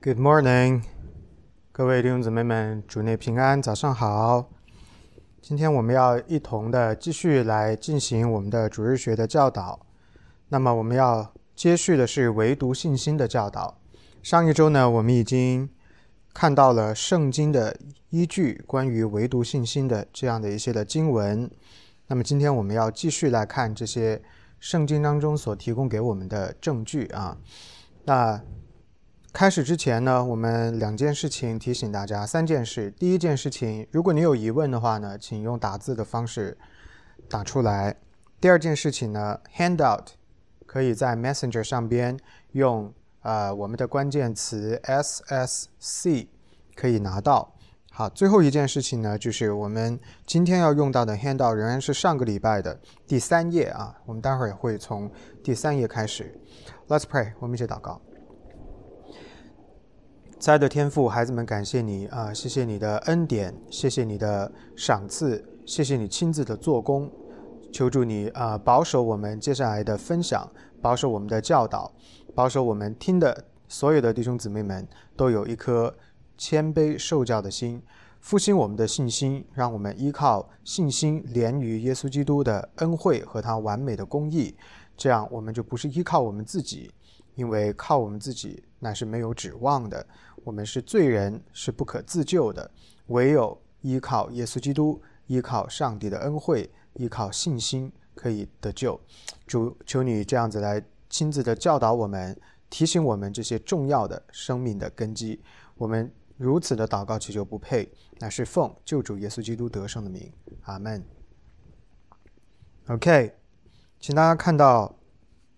Good morning，各位弟兄姊妹们，主内平安，早上好。今天我们要一同的继续来进行我们的主日学的教导。那么我们要接续的是唯独信心的教导。上一周呢，我们已经看到了圣经的依据，关于唯独信心的这样的一些的经文。那么今天我们要继续来看这些圣经当中所提供给我们的证据啊。那开始之前呢，我们两件事情提醒大家，三件事。第一件事情，如果你有疑问的话呢，请用打字的方式打出来。第二件事情呢，handout 可以在 Messenger 上边用呃我们的关键词 SSC 可以拿到。好，最后一件事情呢，就是我们今天要用到的 handout 仍然是上个礼拜的第三页啊。我们待会儿也会从第三页开始。Let's pray，我们一起祷告。亲爱的天父，孩子们，感谢你啊！谢谢你的恩典，谢谢你的赏赐，谢谢你亲自的做工。求助你啊，保守我们接下来的分享，保守我们的教导，保守我们听的所有的弟兄姊妹们都有一颗谦卑受教的心，复兴我们的信心，让我们依靠信心连于耶稣基督的恩惠和他完美的公义，这样我们就不是依靠我们自己，因为靠我们自己那是没有指望的。我们是罪人，是不可自救的，唯有依靠耶稣基督，依靠上帝的恩惠，依靠信心，可以得救。主，求你这样子来亲自的教导我们，提醒我们这些重要的生命的根基。我们如此的祷告祈求不配，乃是奉救主耶稣基督得胜的名。阿门。OK，请大家看到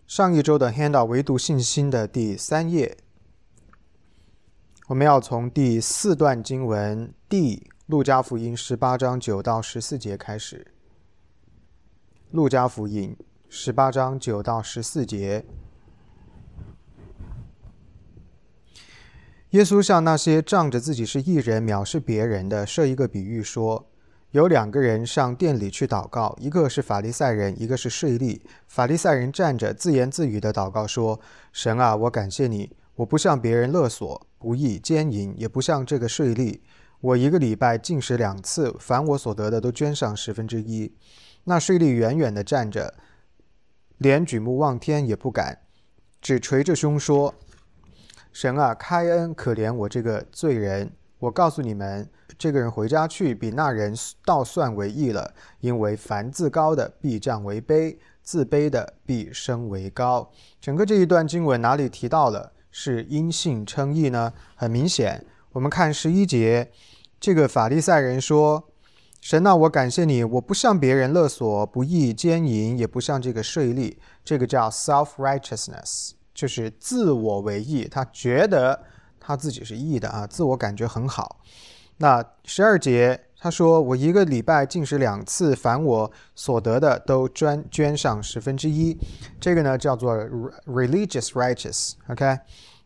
上一周的 Handout 唯独信心的第三页。我们要从第四段经文第路加福音十八章九到十四节开始。路加福音十八章九到十四节，耶稣向那些仗着自己是异人、藐视别人的设一个比喻，说：有两个人上店里去祷告，一个是法利赛人，一个是税吏。法利赛人站着自言自语的祷告说：“神啊，我感谢你，我不向别人勒索。”不义奸淫，也不像这个税吏。我一个礼拜进食两次，凡我所得的都捐上十分之一。那税吏远远地站着，连举目望天也不敢，只捶着胸说：“神啊，开恩可怜我这个罪人！我告诉你们，这个人回家去，比那人倒算为义了。因为凡自高的必降为卑，自卑的必升为高。”整个这一段经文哪里提到了？是因信称义呢？很明显，我们看十一节，这个法利赛人说：“神啊，我感谢你，我不向别人勒索、不义、奸淫，也不像这个税吏。这个叫 self righteousness，就是自我为义，他觉得他自己是义的啊，自我感觉很好。那十二节。”他说：“我一个礼拜进食两次，凡我所得的都捐捐上十分之一。这个呢叫做 religious righteous。OK，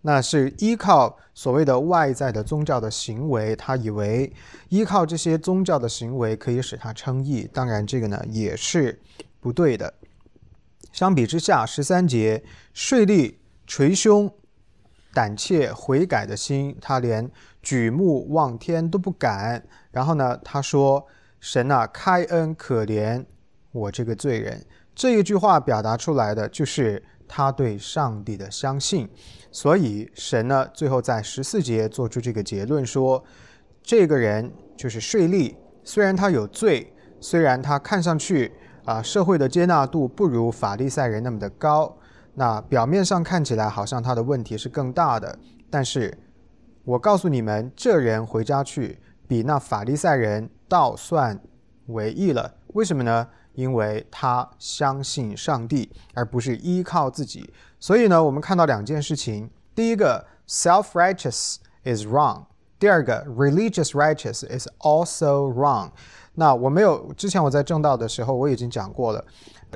那是依靠所谓的外在的宗教的行为，他以为依靠这些宗教的行为可以使他称义。当然，这个呢也是不对的。相比之下，十三节税吏捶胸。”胆怯悔改的心，他连举目望天都不敢。然后呢，他说：“神啊，开恩可怜我这个罪人。”这一句话表达出来的就是他对上帝的相信。所以神呢，最后在十四节做出这个结论说：“这个人就是税吏，虽然他有罪，虽然他看上去啊社会的接纳度不如法利赛人那么的高。”那表面上看起来好像他的问题是更大的，但是我告诉你们，这人回家去比那法利赛人倒算为义了。为什么呢？因为他相信上帝，而不是依靠自己。所以呢，我们看到两件事情：第一个，self-righteous is wrong；第二个，religious righteous is also wrong。那我没有之前我在正道的时候我已经讲过了，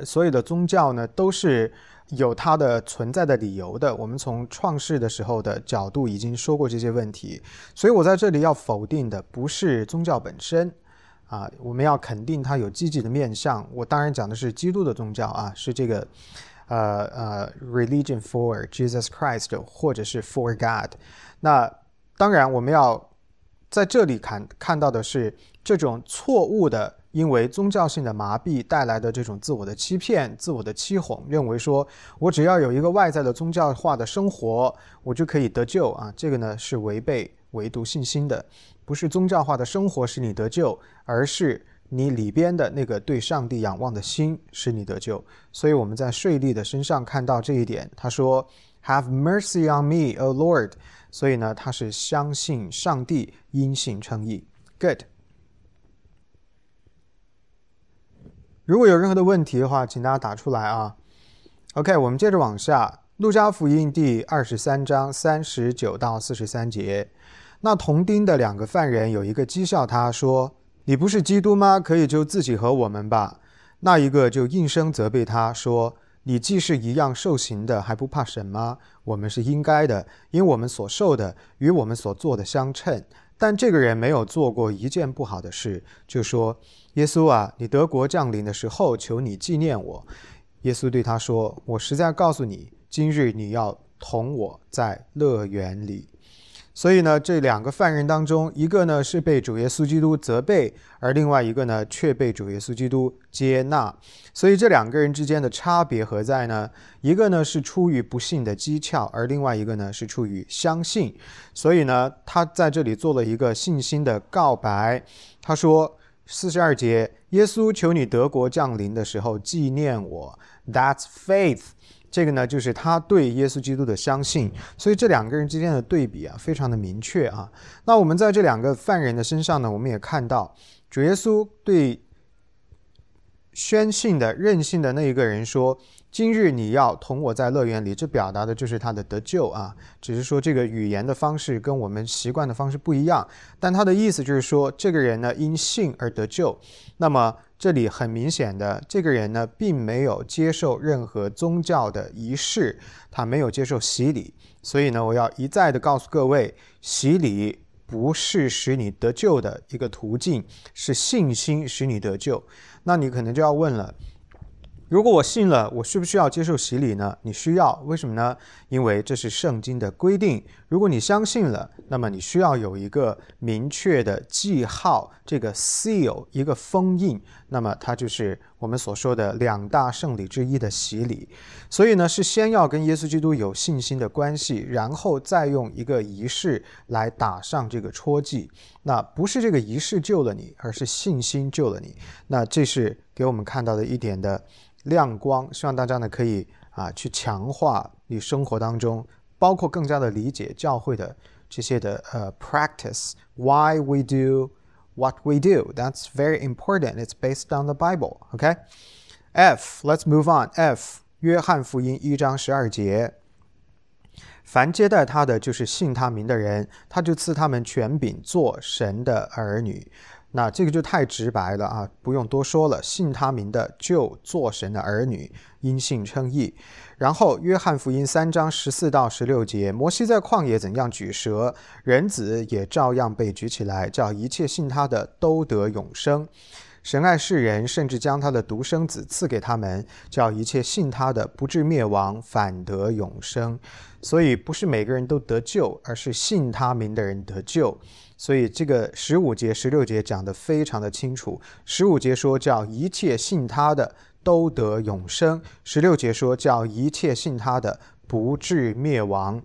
所有的宗教呢都是。有它的存在的理由的。我们从创世的时候的角度已经说过这些问题，所以我在这里要否定的不是宗教本身，啊，我们要肯定它有积极的面向。我当然讲的是基督的宗教啊，是这个呃呃，religion for Jesus Christ，或者是 for God。那当然，我们要在这里看看到的是这种错误的。因为宗教性的麻痹带来的这种自我的欺骗、自我的欺哄，认为说我只要有一个外在的宗教化的生活，我就可以得救啊！这个呢是违背唯独信心的，不是宗教化的生活使你得救，而是你里边的那个对上帝仰望的心使你得救。所以我们在税吏的身上看到这一点，他说：“Have mercy on me, O Lord。”所以呢，他是相信上帝，因信称义。Good。如果有任何的问题的话，请大家打出来啊。OK，我们接着往下，《路加福音》第二十三章三十九到四十三节。那同钉的两个犯人有一个讥笑他说：“你不是基督吗？可以就自己和我们吧。”那一个就应声责备他说：“你既是一样受刑的，还不怕神吗？我们是应该的，因我们所受的与我们所做的相称。但这个人没有做过一件不好的事，就说。”耶稣啊，你德国降临的时候，求你纪念我。耶稣对他说：“我实在告诉你，今日你要同我在乐园里。”所以呢，这两个犯人当中，一个呢是被主耶稣基督责备，而另外一个呢却被主耶稣基督接纳。所以这两个人之间的差别何在呢？一个呢是出于不幸的讥诮，而另外一个呢是出于相信。所以呢，他在这里做了一个信心的告白。他说。四十二节，耶稣求你德国降临的时候纪念我。That's faith。这个呢，就是他对耶稣基督的相信。所以这两个人之间的对比啊，非常的明确啊。那我们在这两个犯人的身上呢，我们也看到主耶稣对宣信的任性的那一个人说。今日你要同我在乐园里，这表达的就是他的得救啊。只是说这个语言的方式跟我们习惯的方式不一样，但他的意思就是说，这个人呢因信而得救。那么这里很明显的，这个人呢并没有接受任何宗教的仪式，他没有接受洗礼。所以呢，我要一再的告诉各位，洗礼不是使你得救的一个途径，是信心使你得救。那你可能就要问了。如果我信了，我需不需要接受洗礼呢？你需要，为什么呢？因为这是圣经的规定。如果你相信了，那么你需要有一个明确的记号，这个 seal，一个封印。那么它就是我们所说的两大圣礼之一的洗礼。所以呢，是先要跟耶稣基督有信心的关系，然后再用一个仪式来打上这个戳记。那不是这个仪式救了你，而是信心救了你。那这是给我们看到的一点的。亮光，希望大家呢可以啊去强化你生活当中，包括更加的理解教会的这些的呃 practice。Why we do what we do? That's very important. It's based on the Bible. OK？F. Let's move on. F. 约翰福音一章十二节，凡接待他的，就是信他名的人，他就赐他们权柄做神的儿女。那这个就太直白了啊，不用多说了。信他名的就做神的儿女，因信称义。然后约翰福音三章十四到十六节，摩西在旷野怎样举蛇，人子也照样被举起来，叫一切信他的都得永生。神爱世人，甚至将他的独生子赐给他们，叫一切信他的不至灭亡，反得永生。所以不是每个人都得救，而是信他名的人得救。所以这个十五节、十六节讲得非常的清楚。十五节说叫一切信他的都得永生，十六节说叫一切信他的不至灭亡。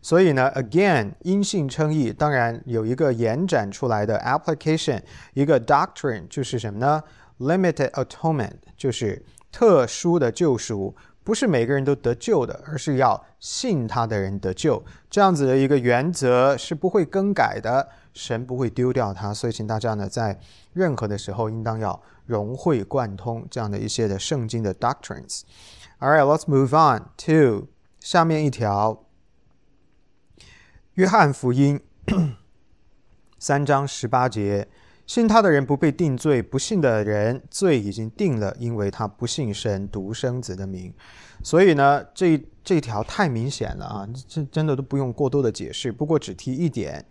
所以呢，again，因信称义，当然有一个延展出来的 application，一个 doctrine 就是什么呢？limited atonement 就是特殊的救赎，不是每个人都得救的，而是要信他的人得救。这样子的一个原则是不会更改的。神不会丢掉他，所以请大家呢，在任何的时候，应当要融会贯通这样的一些的圣经的 doctrines。All right, let's move on to 下面一条，约翰福音三章十八节：信他的人不被定罪，不信的人罪已经定了，因为他不信神独生子的名。所以呢，这这条太明显了啊，这真的都不用过多的解释。不过只提一点。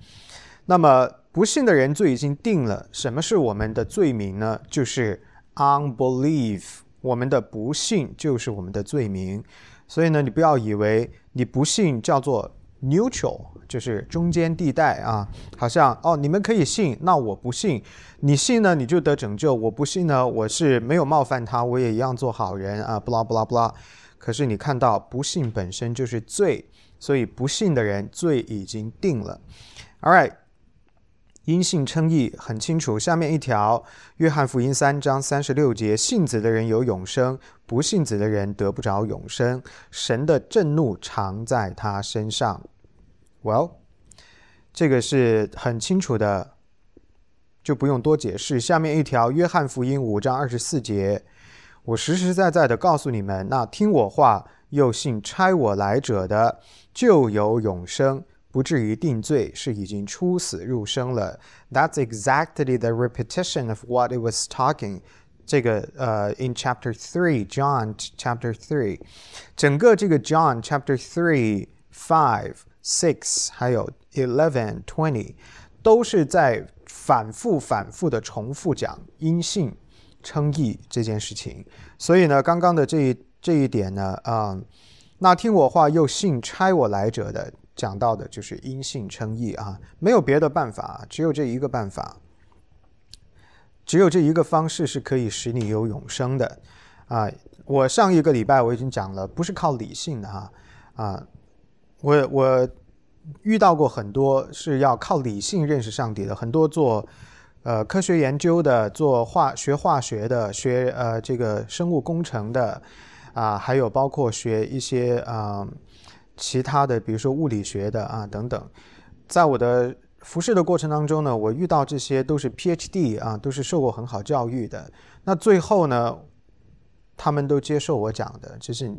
那么不信的人罪已经定了。什么是我们的罪名呢？就是 unbelief 我们的不信就是我们的罪名。所以呢，你不要以为你不信叫做 neutral，就是中间地带啊，好像哦，你们可以信，那我不信。你信呢，你就得拯救；我不信呢，我是没有冒犯他，我也一样做好人啊，不啦不啦不啦。可是你看到不信本身就是罪，所以不信的人罪已经定了。All right，因信称义很清楚。下面一条，约翰福音三章三十六节：信子的人有永生，不信子的人得不着永生。神的震怒常在他身上。Well，这个是很清楚的。就不用多解释。下面一条，约翰福音五章二十四节，我实实在在的告诉你们，那听我话又信差我来者的，就有永生，不至于定罪，是已经出死入生了。That's exactly the repetition of what it was talking. 这个呃，in chapter three, John chapter three，整个这个 John chapter three, five, six，还有 eleven, twenty，都是在。反复反复的重复讲阴性称义这件事情，所以呢，刚刚的这一这一点呢，啊，那听我话又信差我来者的，讲到的就是阴性称义啊，没有别的办法，只有这一个办法，只有这一个方式是可以使你有永生的啊。我上一个礼拜我已经讲了，不是靠理性的哈啊，我我。遇到过很多是要靠理性认识上帝的，很多做呃科学研究的，做化学化学的，学呃这个生物工程的，啊，还有包括学一些啊其他的，比如说物理学的啊等等。在我的服侍的过程当中呢，我遇到这些都是 PhD 啊，都是受过很好教育的。那最后呢，他们都接受我讲的，就是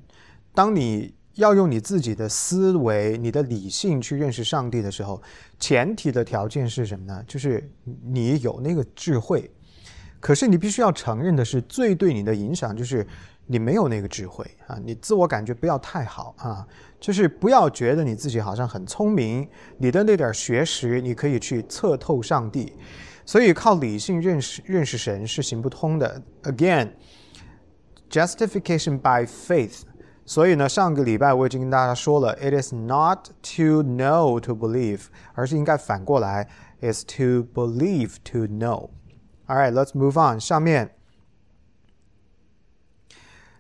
当你。要用你自己的思维、你的理性去认识上帝的时候，前提的条件是什么呢？就是你有那个智慧。可是你必须要承认的是，最对你的影响就是你没有那个智慧 啊！你自我感觉不要太好啊，就是不要觉得你自己好像很聪明，你的那点学识你可以去测透上帝。所以靠理性认识认识神是行不通的。Again，justification by faith。所以呢，上个礼拜我已经跟大家说了，it is not to know to believe，而是应该反过来，is to believe to know。All right, let's move on。上面，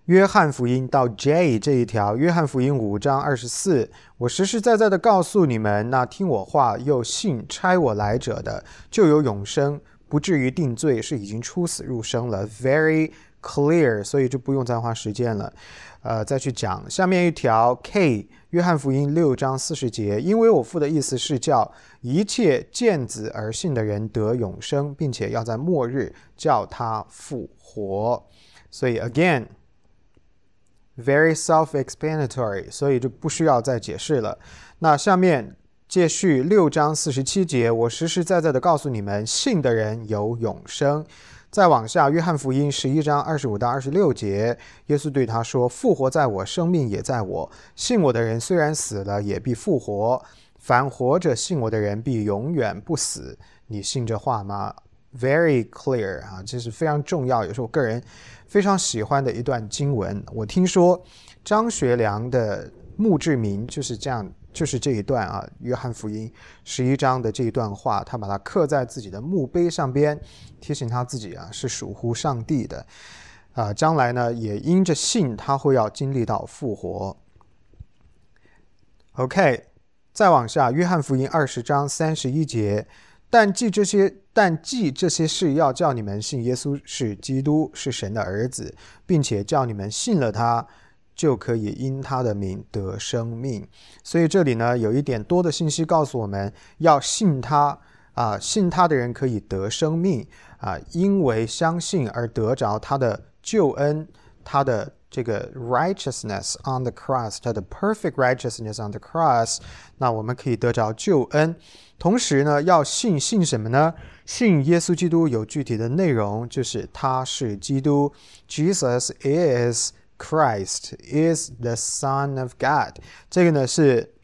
约翰福音到 J 这一条，约翰福音五章二十四，我实实在在的告诉你们，那听我话又信差我来者的，就有永生，不至于定罪，是已经出死入生了。Very clear，所以就不用再花时间了。呃，再去讲下面一条 K，约翰福音六章四十节，因为我父的意思是叫一切见子而信的人得永生，并且要在末日叫他复活。所以 again，very self-explanatory，所以就不需要再解释了。那下面接续六章四十七节，我实实在在的告诉你们，信的人有永生。再往下，约翰福音十一章二十五到二十六节，耶稣对他说：“复活在我，生命也在我。信我的人虽然死了，也必复活；凡活着信我的人，必永远不死。”你信这话吗？Very clear 啊，这是非常重要，也是我个人非常喜欢的一段经文。我听说张学良的墓志铭就是这样。就是这一段啊，《约翰福音》十一章的这一段话，他把它刻在自己的墓碑上边，提醒他自己啊是属乎上帝的，啊，将来呢也因着信，他会要经历到复活。OK，再往下，《约翰福音》二十章三十一节，但记这些，但记这些事，要叫你们信耶稣是基督，是神的儿子，并且叫你们信了他。就可以因他的名得生命，所以这里呢有一点多的信息告诉我们要信他啊，信他的人可以得生命啊，因为相信而得着他的救恩，他的这个 righteousness on the cross，他的 perfect righteousness on the cross，那我们可以得着救恩。同时呢，要信信什么呢？信耶稣基督有具体的内容，就是他是基督，Jesus is。Christ is the Son of God。这个呢是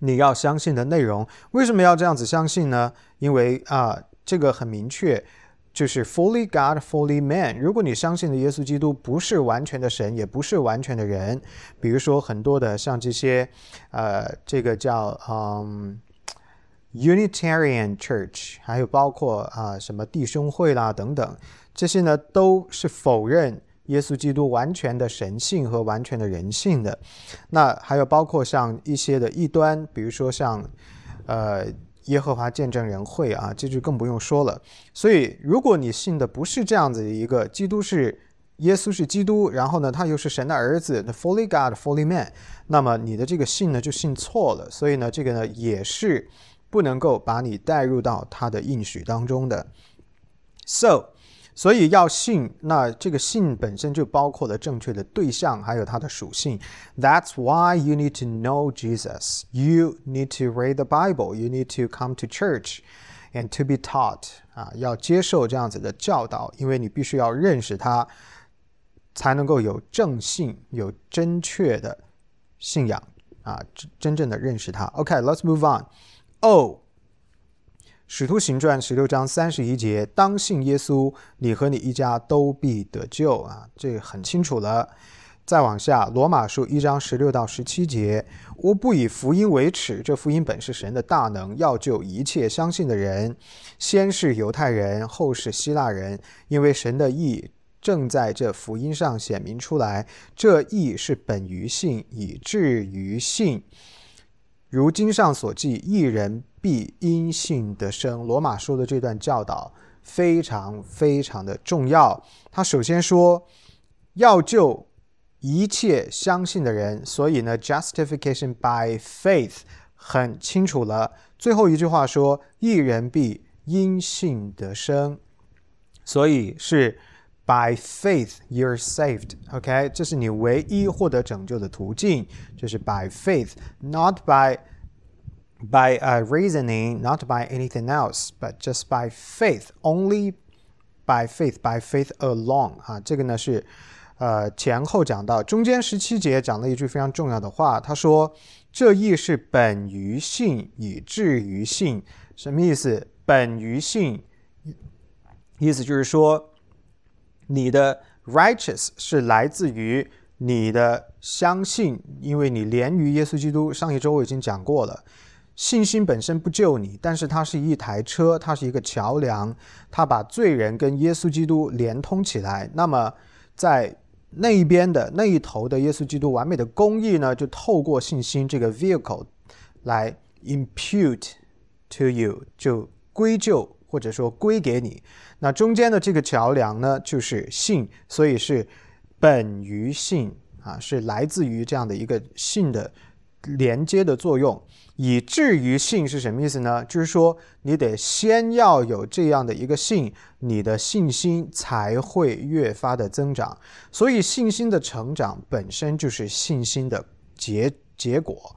你要相信的内容。为什么要这样子相信呢？因为啊，这个很明确，就是 fully God, fully man。如果你相信的耶稣基督不是完全的神，也不是完全的人，比如说很多的像这些，呃，这个叫嗯 Unitarian Church，还有包括啊什么弟兄会啦等等，这些呢都是否认耶稣基督完全的神性和完全的人性的。那还有包括像一些的异端，比如说像呃。耶和华见证人会啊，这就更不用说了。所以，如果你信的不是这样子的一个基督是耶稣是基督，然后呢，他又是神的儿子，the fully God, fully man，那么你的这个信呢就信错了。所以呢，这个呢也是不能够把你带入到他的应许当中的。So。所以要信，那这个信本身就包括了正确的对象，还有它的属性。That's why you need to know Jesus. You need to read the Bible. You need to come to church and to be taught. 啊，要接受这样子的教导，因为你必须要认识他，才能够有正信，有正确的信仰啊，真真正的认识他。OK，let's、okay, move on. Oh. 使徒行传十六章三十一节，当信耶稣，你和你一家都必得救啊！这很清楚了。再往下，罗马书一章十六到十七节，我不以福音为耻，这福音本是神的大能，要救一切相信的人，先是犹太人，后是希腊人，因为神的意正在这福音上显明出来。这意是本于信，以至于信。如经上所记，一人。必因信得生。罗马书的这段教导非常非常的重要。他首先说要救一切相信的人，所以呢，justification by faith 很清楚了。最后一句话说，一人必因信得生，所以是 by faith you're saved。OK，这是你唯一获得拯救的途径，就是 by faith，not by。by uh, reasoning, not by anything else, but just by faith, only by faith, by faith alone 啊，这个呢是呃前后讲到，中间十七节讲了一句非常重要的话，他说这亦是本于信，以至于信，什么意思？本于信，意思就是说你的 righteous 是来自于你的相信，因为你连于耶稣基督。上一周我已经讲过了。信心本身不救你，但是它是一台车，它是一个桥梁，它把罪人跟耶稣基督连通起来。那么，在那一边的那一头的耶稣基督完美的公义呢，就透过信心这个 vehicle 来 impute to you，就归咎或者说归给你。那中间的这个桥梁呢，就是信，所以是本于信啊，是来自于这样的一个信的连接的作用。以至于信是什么意思呢？就是说，你得先要有这样的一个信，你的信心才会越发的增长。所以，信心的成长本身就是信心的结结果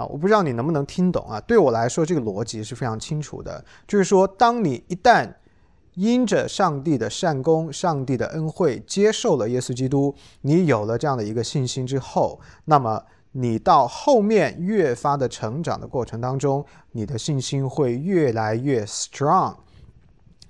啊！我不知道你能不能听懂啊？对我来说，这个逻辑是非常清楚的。就是说，当你一旦因着上帝的善功、上帝的恩惠，接受了耶稣基督，你有了这样的一个信心之后，那么。你到后面越发的成长的过程当中，你的信心会越来越 strong，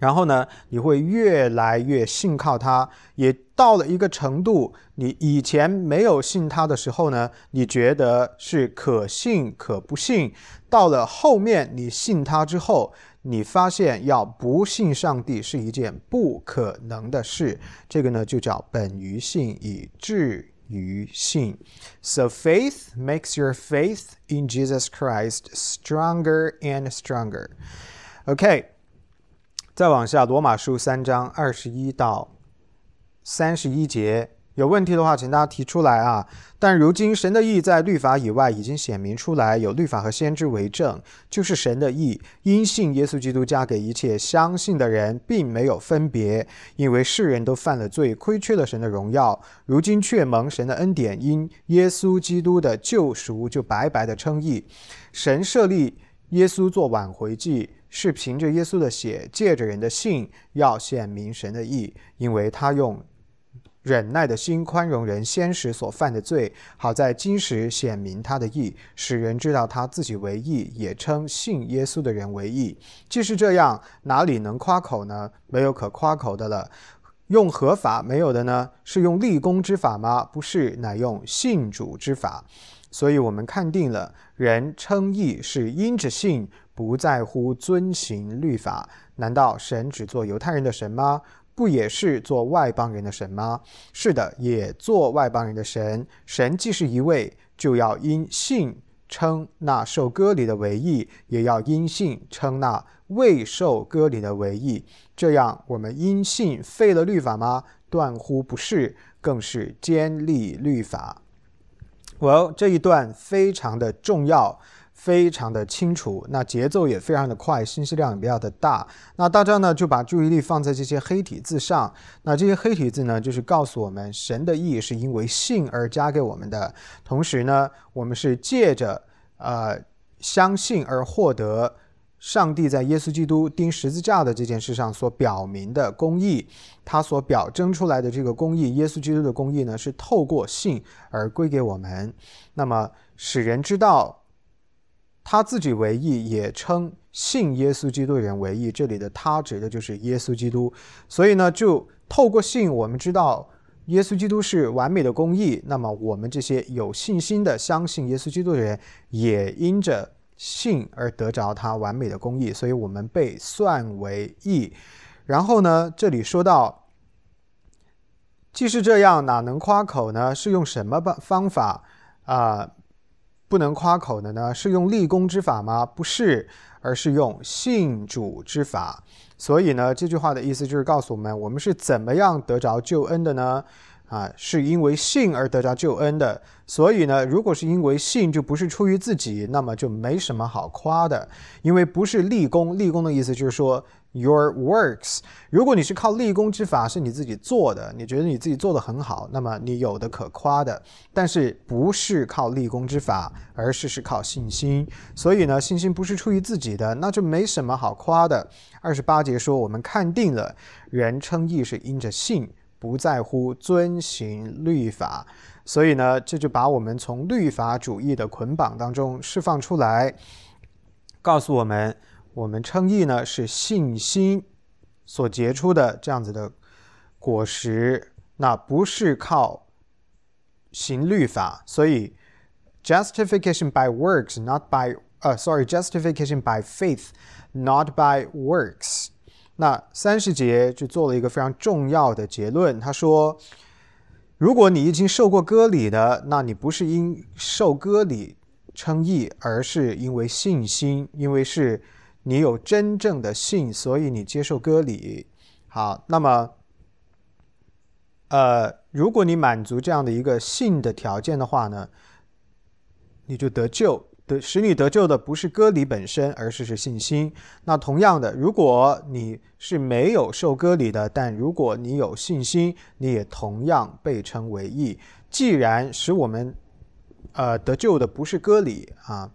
然后呢，你会越来越信靠他。也到了一个程度，你以前没有信他的时候呢，你觉得是可信可不信。到了后面你信他之后，你发现要不信上帝是一件不可能的事。这个呢，就叫本于信以至。于信，so faith makes your faith in Jesus Christ stronger and stronger. OK，再往下，罗马书三章二十一到三十一节。有问题的话，请大家提出来啊！但如今神的意在律法以外已经显明出来，有律法和先知为证，就是神的意，因信耶稣基督加给一切相信的人，并没有分别，因为世人都犯了罪，亏缺了神的荣耀，如今却蒙神的恩典，因耶稣基督的救赎，就白白的称义。神设立耶稣做挽回祭，是凭着耶稣的血，借着人的信，要显明神的意，因为他用。忍耐的心宽容人先时所犯的罪，好在今时显明他的义，使人知道他自己为义，也称信耶稣的人为义。既是这样，哪里能夸口呢？没有可夸口的了。用合法没有的呢？是用立功之法吗？不是，乃用信主之法。所以，我们看定了，人称义是因着信，不在乎遵行律法。难道神只做犹太人的神吗？不也是做外邦人的神吗？是的，也做外邦人的神。神既是一位，就要因信称那受割礼的为义，也要因信称那未受割礼的为义。这样，我们因信废了律法吗？断乎不是，更是坚立律法。Well，这一段非常的重要，非常的清楚，那节奏也非常的快，信息量也比较的大。那大家呢就把注意力放在这些黑体字上。那这些黑体字呢，就是告诉我们，神的意是因为信而加给我们的。同时呢，我们是借着呃相信而获得。上帝在耶稣基督钉十字架的这件事上所表明的公义，他所表征出来的这个公义，耶稣基督的公义呢，是透过信而归给我们。那么使人知道他自己为义，也称信耶稣基督的人为义。这里的他指的就是耶稣基督。所以呢，就透过信，我们知道耶稣基督是完美的公义。那么我们这些有信心的相信耶稣基督的人，也因着。信而得着他完美的公义，所以我们被算为义。然后呢，这里说到，既是这样，哪能夸口呢？是用什么办方法啊？不能夸口的呢？是用立功之法吗？不是，而是用信主之法。所以呢，这句话的意思就是告诉我们，我们是怎么样得着救恩的呢？啊，是因为信而得着救恩的，所以呢，如果是因为信，就不是出于自己，那么就没什么好夸的，因为不是立功。立功的意思就是说，your works。如果你是靠立功之法，是你自己做的，你觉得你自己做的很好，那么你有的可夸的。但是不是靠立功之法，而是是靠信心。所以呢，信心不是出于自己的，那就没什么好夸的。二十八节说，我们看定了，人称义是因着信。不在乎遵行律法，所以呢，这就把我们从律法主义的捆绑当中释放出来，告诉我们，我们称义呢是信心所结出的这样子的果实，那不是靠行律法。所以，justification by works，not by，呃，sorry，justification by faith，not by works。那三十节就做了一个非常重要的结论，他说：“如果你已经受过割礼的，那你不是因受割礼称义，而是因为信心，因为是你有真正的信，所以你接受割礼。好，那么，呃，如果你满足这样的一个信的条件的话呢，你就得救。”得使你得救的不是割礼本身，而是是信心。那同样的，如果你是没有受割礼的，但如果你有信心，你也同样被称为义。既然使我们呃得救的不是割礼啊，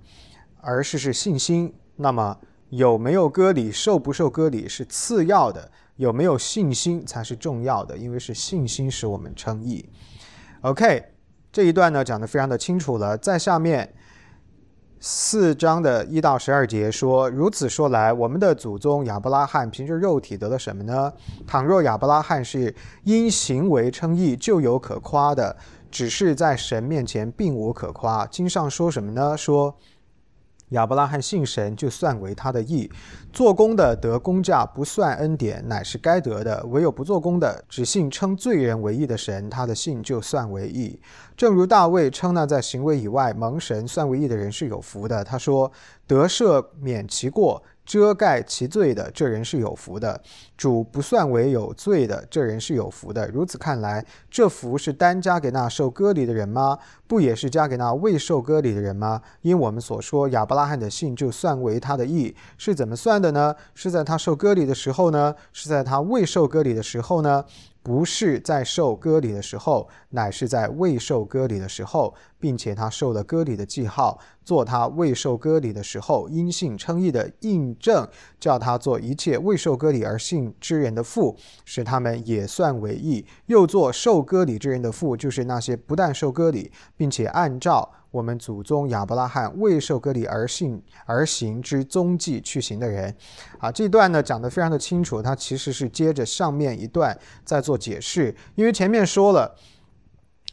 而是是信心，那么有没有割礼、受不受割礼是次要的，有没有信心才是重要的，因为是信心使我们称义。OK，这一段呢讲的非常的清楚了，在下面。四章的一到十二节说：“如此说来，我们的祖宗亚伯拉罕凭着肉体得了什么呢？倘若亚伯拉罕是因行为称义，就有可夸的；只是在神面前并无可夸。经上说什么呢？说。”亚伯拉罕信神，就算为他的义；做工的得工价，不算恩典，乃是该得的；唯有不做工的，只信称罪人为义的神，他的信就算为义。正如大卫称那在行为以外蒙神算为义的人是有福的。他说：“得赦免其过。”遮盖其罪的这人是有福的，主不算为有罪的这人是有福的。如此看来，这福是单加给那受割礼的人吗？不也是加给那未受割礼的人吗？因我们所说亚伯拉罕的信就算为他的义，是怎么算的呢？是在他受割礼的时候呢？是在他未受割礼的时候呢？不是在受割礼的时候，乃是在未受割礼的时候，并且他受了割礼的记号，做他未受割礼的时候因信称义的印证，叫他做一切未受割礼而信之人的父，使他们也算为义；又做受割礼之人的父，就是那些不但受割礼，并且按照。我们祖宗亚伯拉罕未受割礼而信而行之踪迹去行的人，啊，这段呢讲得非常的清楚，它其实是接着上面一段在做解释，因为前面说了，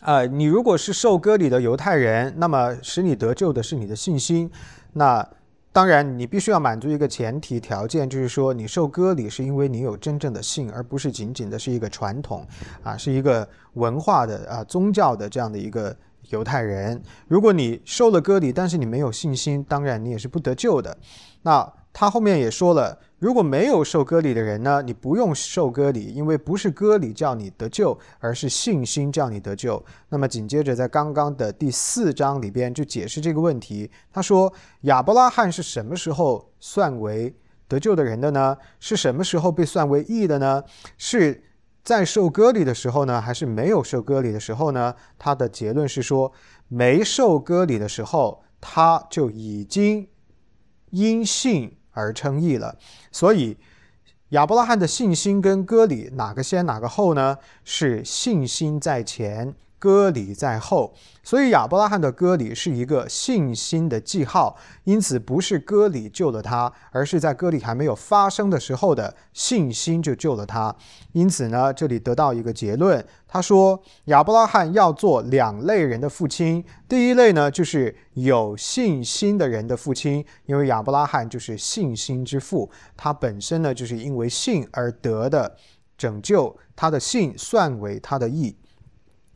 啊，你如果是受割礼的犹太人，那么使你得救的是你的信心，那当然你必须要满足一个前提条件，就是说你受割礼是因为你有真正的信，而不是仅仅的是一个传统，啊，是一个文化的啊宗教的这样的一个。犹太人，如果你受了割礼，但是你没有信心，当然你也是不得救的。那他后面也说了，如果没有受割礼的人呢，你不用受割礼，因为不是割礼叫你得救，而是信心叫你得救。那么紧接着在刚刚的第四章里边就解释这个问题。他说亚伯拉罕是什么时候算为得救的人的呢？是什么时候被算为义的呢？是。在受割礼的时候呢，还是没有受割礼的时候呢？他的结论是说，没受割礼的时候，他就已经因信而称义了。所以，亚伯拉罕的信心跟割礼哪个先哪个后呢？是信心在前。割礼在后，所以亚伯拉罕的割礼是一个信心的记号，因此不是割礼救了他，而是在割礼还没有发生的时候的信心就救了他。因此呢，这里得到一个结论，他说亚伯拉罕要做两类人的父亲，第一类呢就是有信心的人的父亲，因为亚伯拉罕就是信心之父，他本身呢就是因为信而得的拯救，他的信算为他的义。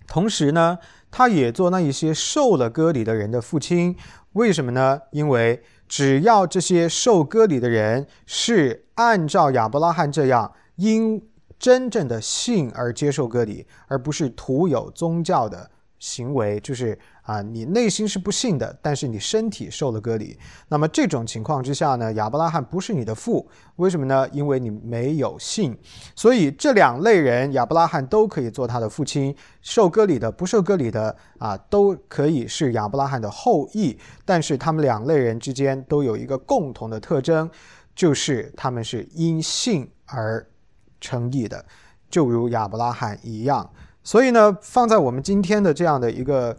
同时呢，他也做那一些受了割礼的人的父亲，为什么呢？因为只要这些受割礼的人是按照亚伯拉罕这样因真正的信而接受割礼，而不是徒有宗教的行为，就是。啊，你内心是不信的，但是你身体受了割礼。那么这种情况之下呢，亚伯拉罕不是你的父，为什么呢？因为你没有信。所以这两类人，亚伯拉罕都可以做他的父亲，受割礼的、不受割礼的啊，都可以是亚伯拉罕的后裔。但是他们两类人之间都有一个共同的特征，就是他们是因信而称义的，就如亚伯拉罕一样。所以呢，放在我们今天的这样的一个。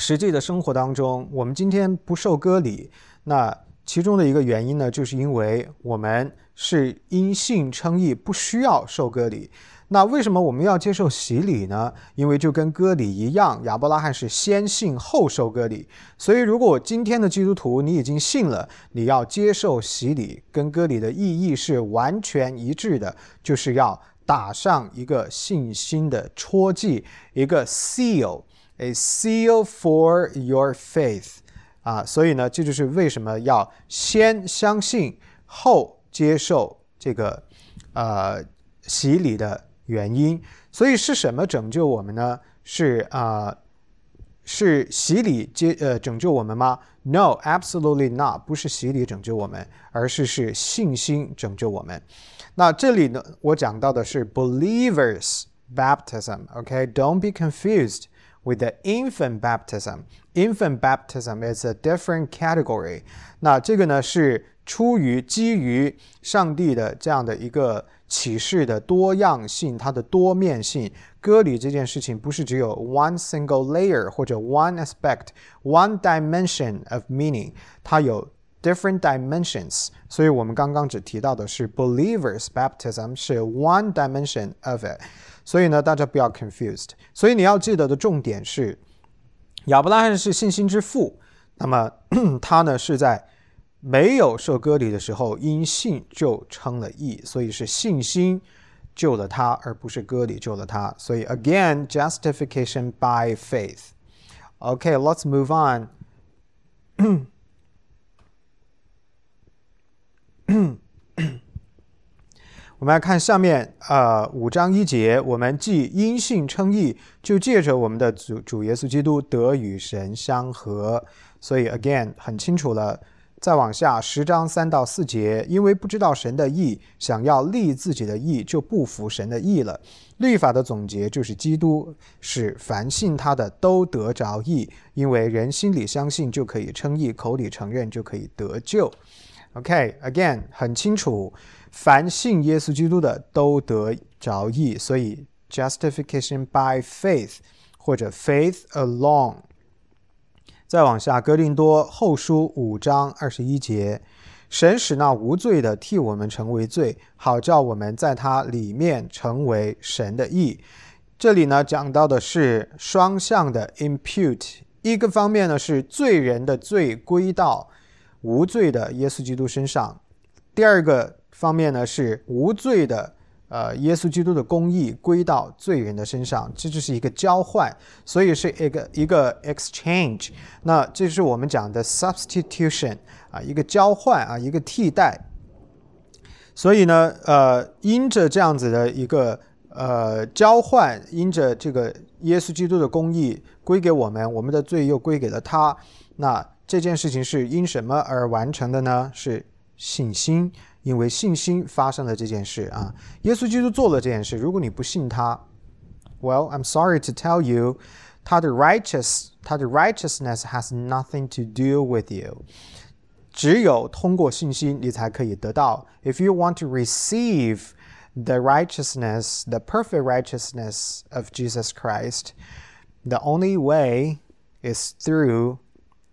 实际的生活当中，我们今天不受割礼，那其中的一个原因呢，就是因为我们是因信称义，不需要受割礼。那为什么我们要接受洗礼呢？因为就跟割礼一样，亚伯拉罕是先信后受割礼。所以，如果今天的基督徒你已经信了，你要接受洗礼，跟割礼的意义是完全一致的，就是要打上一个信心的戳记，一个 seal。A seal for your faith，啊，所以呢，这就是为什么要先相信后接受这个呃洗礼的原因。所以是什么拯救我们呢？是啊，是洗礼接呃拯救我们吗？No，absolutely not，不是洗礼拯救我们，而是是信心拯救我们。那这里呢，我讲到的是 believers baptism。OK，don't be confused。with the infant baptism. Infant baptism is a different category. 那这个呢是出于基于上帝的这样的一个启示的多样性，它的多面性。割礼这件事情不是只有 one single layer 或者 one aspect, one dimension of meaning，它有 different dimensions。所以我们刚刚只提到的是 believers baptism 是 one dimension of it。 所以呢，大家不要 confused。所以你要记得的重点是，亚伯拉罕是信心之父。那么 他呢是在没有受割礼的时候，因信就称了义。所以是信心救了他，而不是割礼救了他。所以 again justification by faith。Okay, let's move on. 我们来看下面，呃，五章一节，我们既因信称义，就借着我们的主主耶稣基督得与神相合。所以，again，很清楚了，再往下，十章三到四节，因为不知道神的意，想要立自己的意，就不服神的意了。律法的总结就是基督使凡信他的都得着义，因为人心里相信就可以称义，口里承认就可以得救。OK，again，很清楚，凡信耶稣基督的都得着义，所以 justification by faith 或者 faith alone。再往下，《哥林多后书》五章二十一节，神使那无罪的替我们成为罪，好叫我们在他里面成为神的义。这里呢，讲到的是双向的 impute，一个方面呢是罪人的罪归到无罪的耶稣基督身上，第二个方面呢是无罪的。呃，耶稣基督的公义归到罪人的身上，这就是一个交换，所以是一个一个 exchange。那这是我们讲的 substitution 啊，一个交换啊，一个替代。所以呢，呃，因着这样子的一个呃交换，因着这个耶稣基督的公义归给我们，我们的罪又归给了他。那这件事情是因什么而完成的呢？是信心。因为信心发生了这件事啊，耶稣基督做了这件事。如果你不信他，Well, I'm sorry to tell you，他的 righteous，他的 righteousness has nothing to do with you。只有通过信心，你才可以得到。If you want to receive the righteousness, the perfect righteousness of Jesus Christ, the only way is through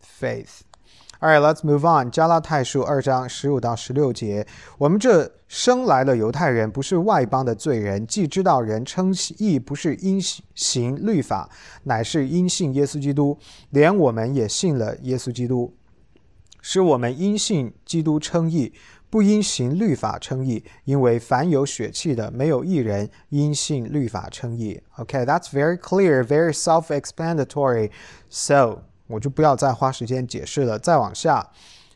faith. Alright, let's move on. 加拉太书二章十五到十六节，我们这生来的犹太人不是外邦的罪人，既知道人称义不是因行律法，乃是因信耶稣基督，连我们也信了耶稣基督，使我们因信基督称义，不因行律法称义，因为凡有血气的，没有一人因信律法称义。Okay, that's very clear, very self-explanatory. So. 我就不要再花时间解释了。再往下，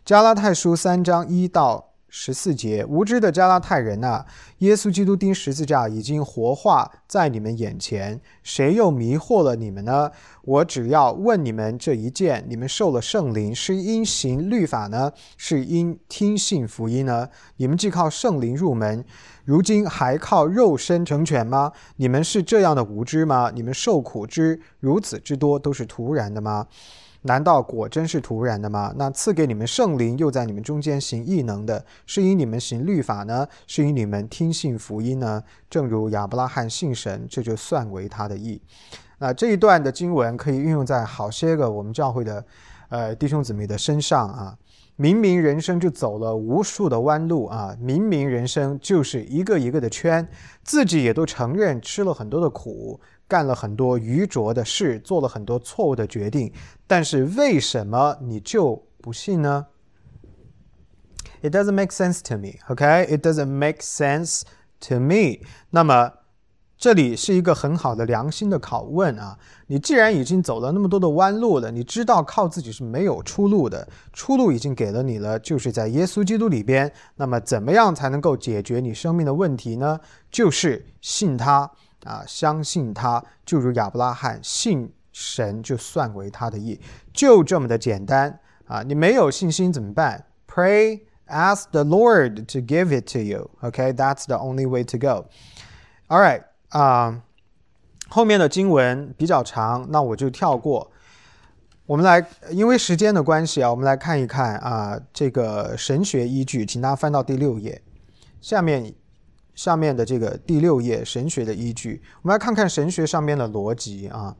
加拉太书三章一到十四节，无知的加拉太人呐，耶稣基督钉十字架已经活化在你们眼前，谁又迷惑了你们呢？我只要问你们这一件：你们受了圣灵，是因行律法呢，是因听信福音呢？你们既靠圣灵入门。如今还靠肉身成全吗？你们是这样的无知吗？你们受苦之如此之多，都是突然的吗？难道果真是突然的吗？那赐给你们圣灵又在你们中间行异能的，是因你们行律法呢？是因你们听信福音呢？正如亚伯拉罕信神，这就算为他的义。那这一段的经文可以运用在好些个我们教会的呃弟兄姊妹的身上啊。明明人生就走了无数的弯路啊！明明人生就是一个一个的圈，自己也都承认吃了很多的苦，干了很多愚拙的事，做了很多错误的决定，但是为什么你就不信呢？It doesn't make sense to me. OK, it doesn't make sense to me. 那么。这里是一个很好的良心的拷问啊！你既然已经走了那么多的弯路了，你知道靠自己是没有出路的，出路已经给了你了，就是在耶稣基督里边。那么，怎么样才能够解决你生命的问题呢？就是信他啊，相信他，就如亚伯拉罕信神，就算为他的义，就这么的简单啊！你没有信心怎么办？Pray, ask the Lord to give it to you. Okay, that's the only way to go. All right. 啊，后面的经文比较长，那我就跳过。我们来，因为时间的关系啊，我们来看一看啊，这个神学依据，请大家翻到第六页，下面下面的这个第六页神学的依据，我们来看看神学上面的逻辑啊。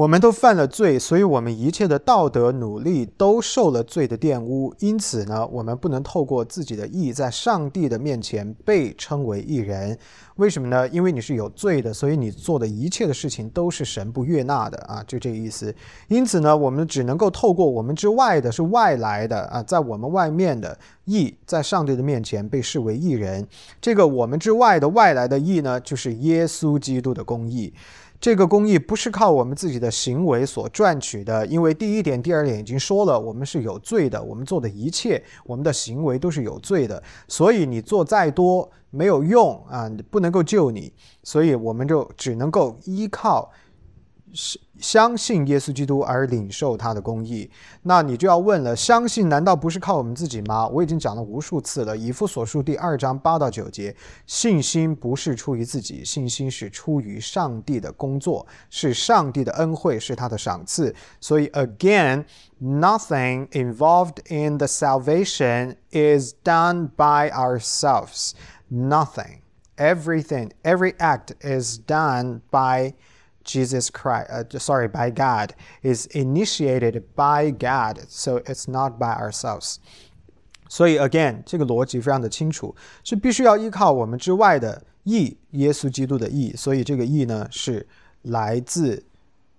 我们都犯了罪，所以我们一切的道德努力都受了罪的玷污。因此呢，我们不能透过自己的义，在上帝的面前被称为义人。为什么呢？因为你是有罪的，所以你做的一切的事情都是神不悦纳的啊，就这个意思。因此呢，我们只能够透过我们之外的，是外来的啊，在我们外面的义，在上帝的面前被视为义人。这个我们之外的外来的义呢，就是耶稣基督的公义。这个公益不是靠我们自己的行为所赚取的，因为第一点、第二点已经说了，我们是有罪的，我们做的一切，我们的行为都是有罪的，所以你做再多没有用啊，不能够救你，所以我们就只能够依靠相信耶稣基督而领受他的公义，那你就要问了：相信难道不是靠我们自己吗？我已经讲了无数次了，《以弗所书》第二章八到九节，信心不是出于自己，信心是出于上帝的工作，是上帝的恩惠，是他的赏赐。所以，again。Nothing involved in the salvation is done by ourselves. Nothing. Everything, every act is done by Jesus Christ, uh, sorry, by God, is initiated by God, so it's not by ourselves. 所以，again，这个逻辑非常的清楚，是必须要依靠我们之外的义，耶稣基督的义。所以，这个义呢，是来自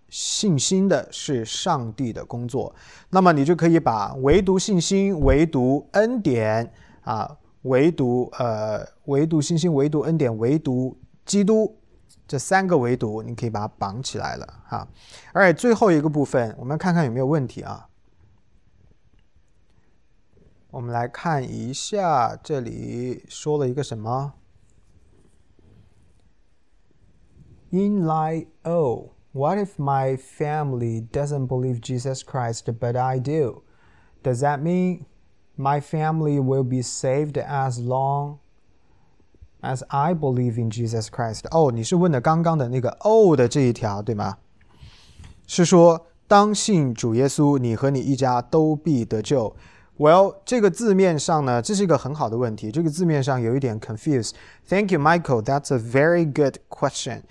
信心的，是上帝的工作。那么，你就可以把唯独信心、唯独恩典啊、唯独呃、唯独信心、唯独恩典、唯独基督。这三个维度，你可以把它绑起来了哈。而且最后一个部分，我们看看有没有问题啊？我们来看一下，这里说了一个什么？In light, oh, what if my family doesn't believe Jesus Christ, but I do? Does that mean my family will be saved as long As I believe in Jesus Christ，哦，你是问的刚刚的那个哦的这一条，对吗？是说当信主耶稣，你和你一家都必得救。Well，这个字面上呢，这是一个很好的问题。这个字面上有一点 confuse。Thank you, Michael. That's a very good question.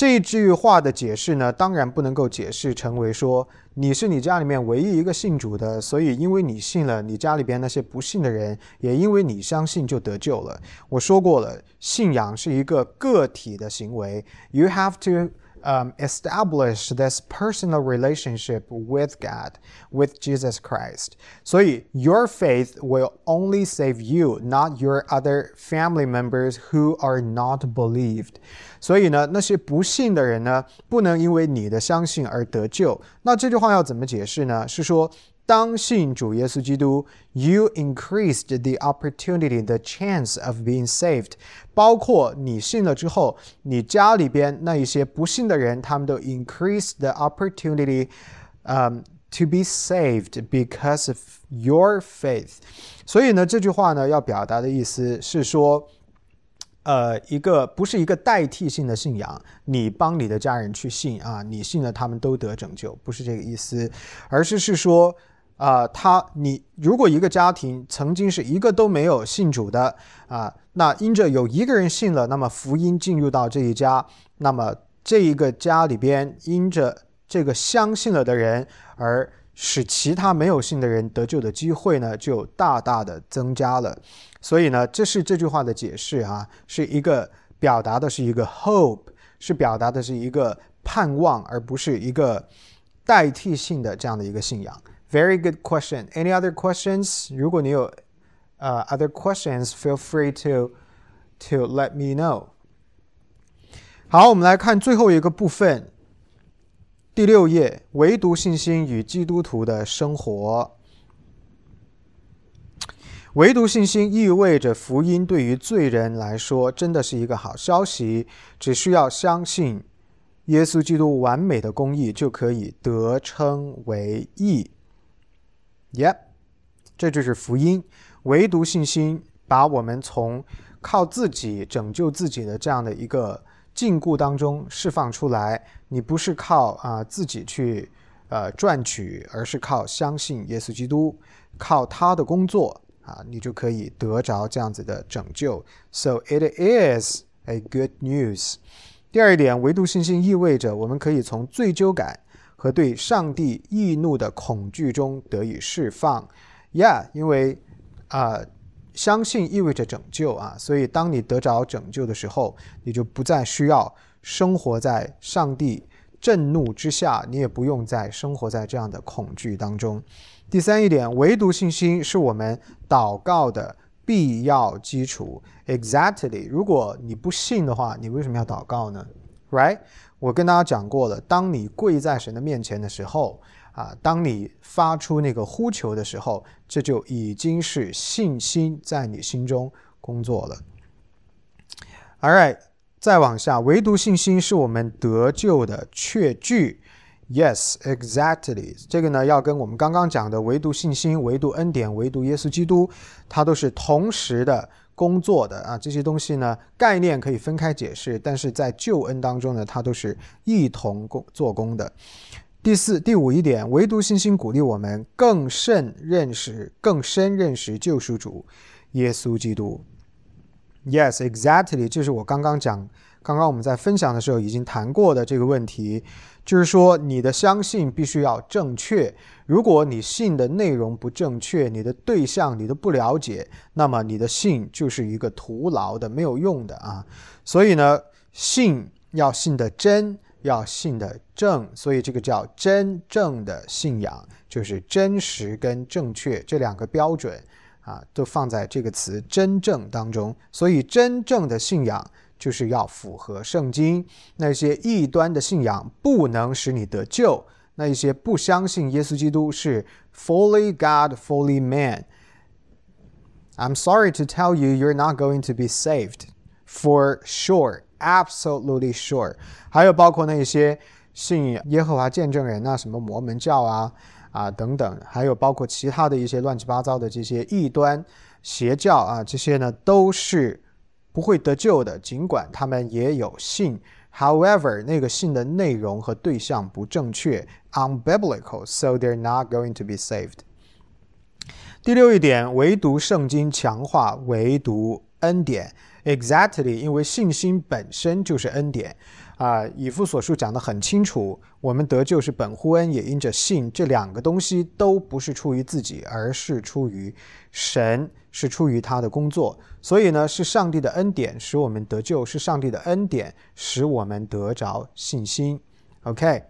这句话的解释呢，当然不能够解释成为说你是你家里面唯一一个信主的，所以因为你信了，你家里边那些不信的人也因为你相信就得救了。我说过了，信仰是一个个体的行为，You have to. um, establish this personal relationship with God, with Jesus Christ. So your faith will only save you, not your other family members who are not believed. 所以呢，那些不信的人呢，不能因为你的相信而得救。那这句话要怎么解释呢？是说 当信主耶稣基督，you increased the opportunity, the chance of being saved。包括你信了之后，你家里边那一些不信的人，他们都 increase the opportunity，嗯、，to be saved because of your faith。所以呢，这句话呢要表达的意思是说。呃，一个不是一个代替性的信仰，你帮你的家人去信啊，你信了他们都得拯救，不是这个意思，而是是说。啊，他你如果一个家庭曾经是一个都没有信主的啊，那因着有一个人信了，那么福音进入到这一家，那么这一个家里边因着这个相信了的人，而使其他没有信的人得救的机会呢，就大大的增加了。所以呢，这是这句话的解释啊，是一个表达的是一个 hope，是表达的是一个盼望，而不是一个代替性的这样的一个信仰。Very good question. Any other questions? 如果你有呃 other questions, feel free to to let me know. 好，我们来看最后一个部分，第六页，唯独信心与基督徒的生活。唯独信心意味着福音对于罪人来说真的是一个好消息，只需要相信耶稣基督完美的公义，就可以得称为义。Yep，这就是福音。唯独信心把我们从靠自己拯救自己的这样的一个禁锢当中释放出来。你不是靠啊自己去呃赚取，而是靠相信耶稣基督，靠他的工作啊，你就可以得着这样子的拯救。So it is a good news。第二点，唯独信心意味着我们可以从罪疚感。和对上帝易怒的恐惧中得以释放，Yeah，因为啊，相信意味着拯救啊，所以当你得着拯救的时候，你就不再需要生活在上帝震怒之下，你也不用再生活在这样的恐惧当中。第三一点，唯独信心是我们祷告的必要基础。Exactly，如果你不信的话，你为什么要祷告呢？Right？我跟大家讲过了，当你跪在神的面前的时候，啊，当你发出那个呼求的时候，这就已经是信心在你心中工作了。All right，再往下，唯独信心是我们得救的确据。Yes, exactly。这个呢，要跟我们刚刚讲的唯独信心、唯独恩典、唯独耶稣基督，它都是同时的工作的啊。这些东西呢，概念可以分开解释，但是在救恩当中呢，它都是一同工做工的。第四、第五一点，唯独信心鼓励我们更甚认识、更深认识救赎主耶稣基督。Yes, exactly。这是我刚刚讲，刚刚我们在分享的时候已经谈过的这个问题。就是说，你的相信必须要正确。如果你信的内容不正确，你的对象你都不了解，那么你的信就是一个徒劳的、没有用的啊。所以呢，信要信的真，要信的正，所以这个叫真正的信仰，就是真实跟正确这两个标准啊，都放在这个词“真正”当中。所以，真正的信仰。就是要符合圣经，那些异端的信仰不能使你得救。那一些不相信耶稣基督是 fully God, fully man。I'm sorry to tell you, you're not going to be saved for sure, absolutely sure。还有包括那些信耶和华见证人啊，什么摩门教啊啊等等，还有包括其他的一些乱七八糟的这些异端邪教啊，这些呢都是。不会得救的，尽管他们也有信，However，那个信的内容和对象不正确，unbiblical，so they're not going to be saved。第六一点，唯独圣经强化唯独恩典，exactly，因为信心本身就是恩典。啊，以父所述讲得很清楚，我们得救是本乎恩，也因着信，这两个东西都不是出于自己，而是出于神，是出于他的工作。所以呢，是上帝的恩典使我们得救，是上帝的恩典使我们得着信心。OK，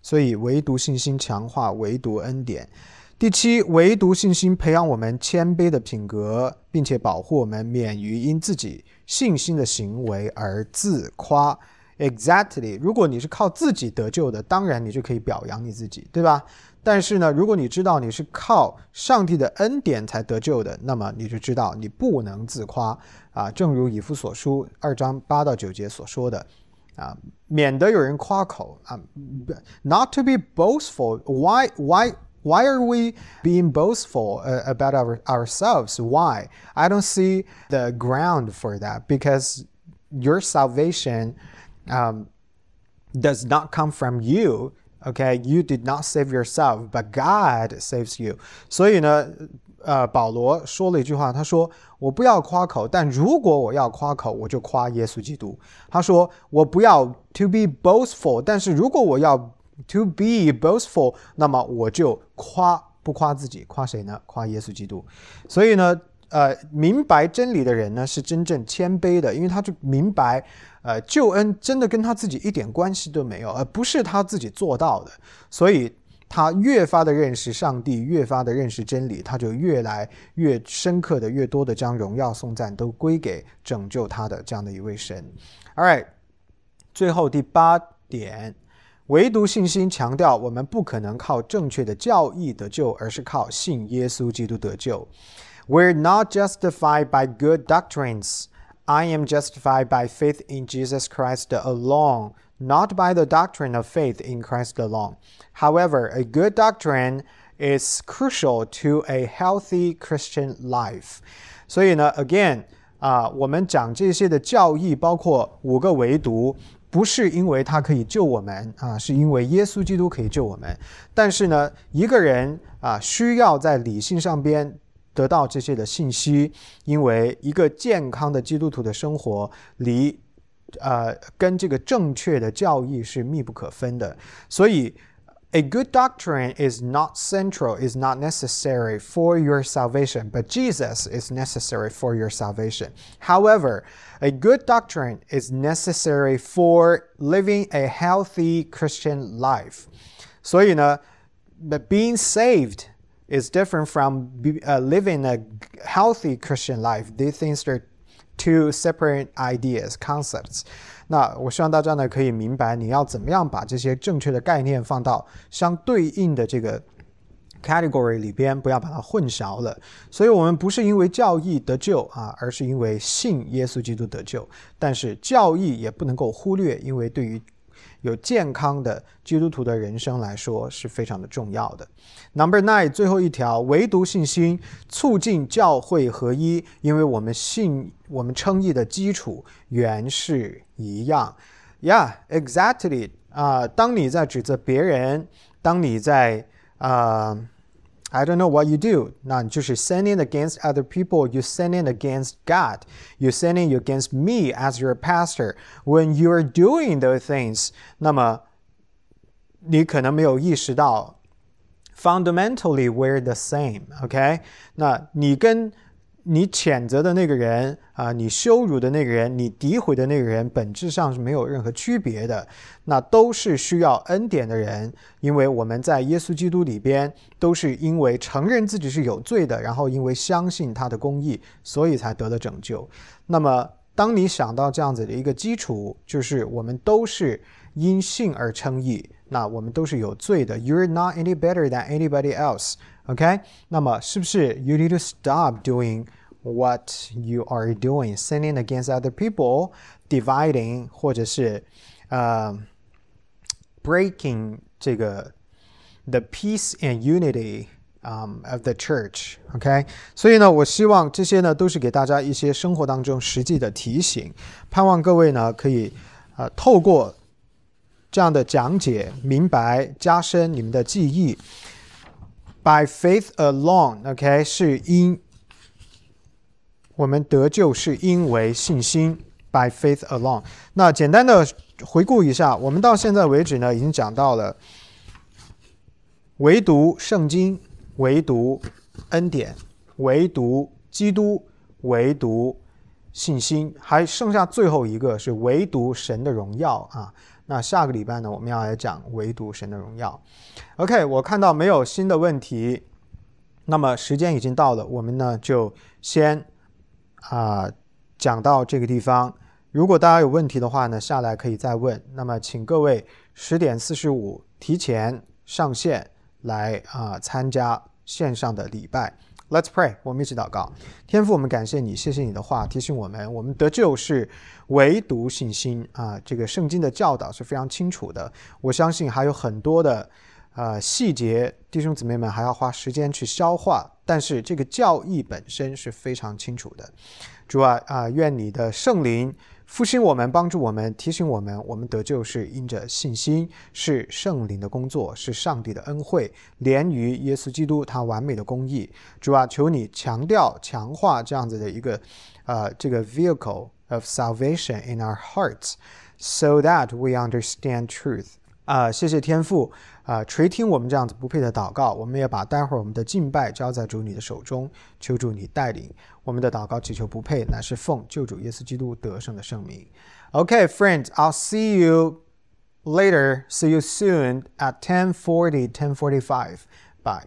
所以唯独信心强化唯独恩典。第七，唯独信心培养我们谦卑的品格，并且保护我们免于因自己信心的行为而自夸。Exactly，如果你是靠自己得救的，当然你就可以表扬你自己，对吧？但是呢，如果你知道你是靠上帝的恩典才得救的，那么你就知道你不能自夸啊。正如以弗所书二章八到九节所说的啊，免得有人夸口啊。Not to be boastful. Why? Why? Why are we being boastful about our ourselves? Why? I don't see the ground for that because your salvation. Um, does not come from you. Okay, you did not save yourself, but God saves you. 所以呢，呃，保罗说了一句话，他说：“我不要夸口，但如果我要夸口，我就夸耶稣基督。”他说：“我不要 to be boastful，但是如果我要 to be boastful，那么我就夸不夸自己，夸谁呢？夸耶稣基督。所以呢，呃，明白真理的人呢，是真正谦卑的，因为他就明白。”呃，救恩真的跟他自己一点关系都没有，而不是他自己做到的，所以他越发的认识上帝，越发的认识真理，他就越来越深刻的、越多的将荣耀颂赞都归给拯救他的这样的一位神。All right，最后第八点，唯独信心强调我们不可能靠正确的教义得救，而是靠信耶稣基督得救。We're not justified by good doctrines. I am justified by faith in Jesus Christ alone, not by the doctrine of faith in Christ alone. However, a good doctrine is crucial to a healthy Christian life. 所以呢，again 啊，我们讲这些的教义，包括五个唯独，不是因为它可以救我们啊，是因为耶稣基督可以救我们。但是呢，一个人啊，需要在理性上边 得到这些的信息，因为一个健康的基督徒的生活离，呃，跟这个正确的教义是密不可分的。所以，a good doctrine is not central, is not necessary for your salvation, but Jesus is necessary for your salvation. However, a good doctrine is necessary for living a healthy Christian life. 所以呢，but being saved Is different from uh, living a healthy Christian life. These things are two separate ideas, concepts. 那我希望大家呢可以明白，你要怎么样把这些正确的概念放到相对应的这个 category 里边，不要把它混淆了。所以，我们不是因为教义得救啊，而是因为信耶稣基督得救。但是，教义也不能够忽略，因为对于有健康的基督徒的人生来说是非常的重要的。Number nine，最后一条，唯独信心促进教会合一，因为我们信我们称义的基础原是一样。Yeah，exactly。啊，当你在指责别人，当你在啊 ，I don't know what you do，那你就是 sinning against other people. You sinning against God. You sinning against me as your pastor. When you are doing those things，那么你可能没有意识到，fundamentally we're the same. OK，那你跟 你谴责的那个人啊，你羞辱的那个人，你诋毁的那个人，本质上是没有任何区别的。那都是需要恩典的人，因为我们在耶稣基督里边，都是因为承认自己是有罪的，然后因为相信他的公义，所以才得了拯救。那么，当你想到这样子的一个基础，就是我们都是因信而称义，那我们都是有罪的。You're not any better than anybody else. OK，那么是不是 you need to stop doing what you are doing, sinning against other people, dividing 或者是呃 breaking 这个 the peace and unity um, of the church. OK，所以呢，我希望这些呢都是给大家一些生活当中实际的提醒，盼望各位呢可以呃透过这样的讲解，明白加深你们的记忆。 By faith alone，OK，是因我们得救是因为信心。By faith alone。那简单的回顾一下，我们到现在为止呢，已经讲到了唯独圣经、唯独恩典、唯独基督、唯独信心，还剩下最后一个是唯独神的荣耀啊。那下个礼拜呢，我们要来讲唯独神的荣耀。OK，我看到没有新的问题，那么时间已经到了，我们呢就先啊讲到这个地方。如果大家有问题的话呢，下来可以再问。那么请各位十点四十五提前上线来啊参加线上的礼拜。Let's pray，我们一起祷告。天父，我们感谢你，谢谢你的话提醒我们，我们得救是唯独信心啊。这个圣经的教导是非常清楚的，我相信还有很多的啊细节，弟兄姊妹们还要花时间去消化。但是这个教义本身是非常清楚的。主啊啊，愿你的圣灵。复兴我们，帮助我们，提醒我们，我们得救是因着信心，是圣灵的工作，是上帝的恩惠，连于耶稣基督他完美的公义。主啊，求你强调、强化这样子的一个，呃，这个 vehicle of salvation in our hearts，so that we understand truth。啊，谢谢天父。啊，垂听我们这样子不配的祷告，我们也把待会儿我们的敬拜交在主你的手中，求主你带领我们的祷告，祈求不配，乃是奉救主耶稣基督得胜的圣名。Okay, friends, I'll see you later. See you soon at 10:40, 10:45. Bye.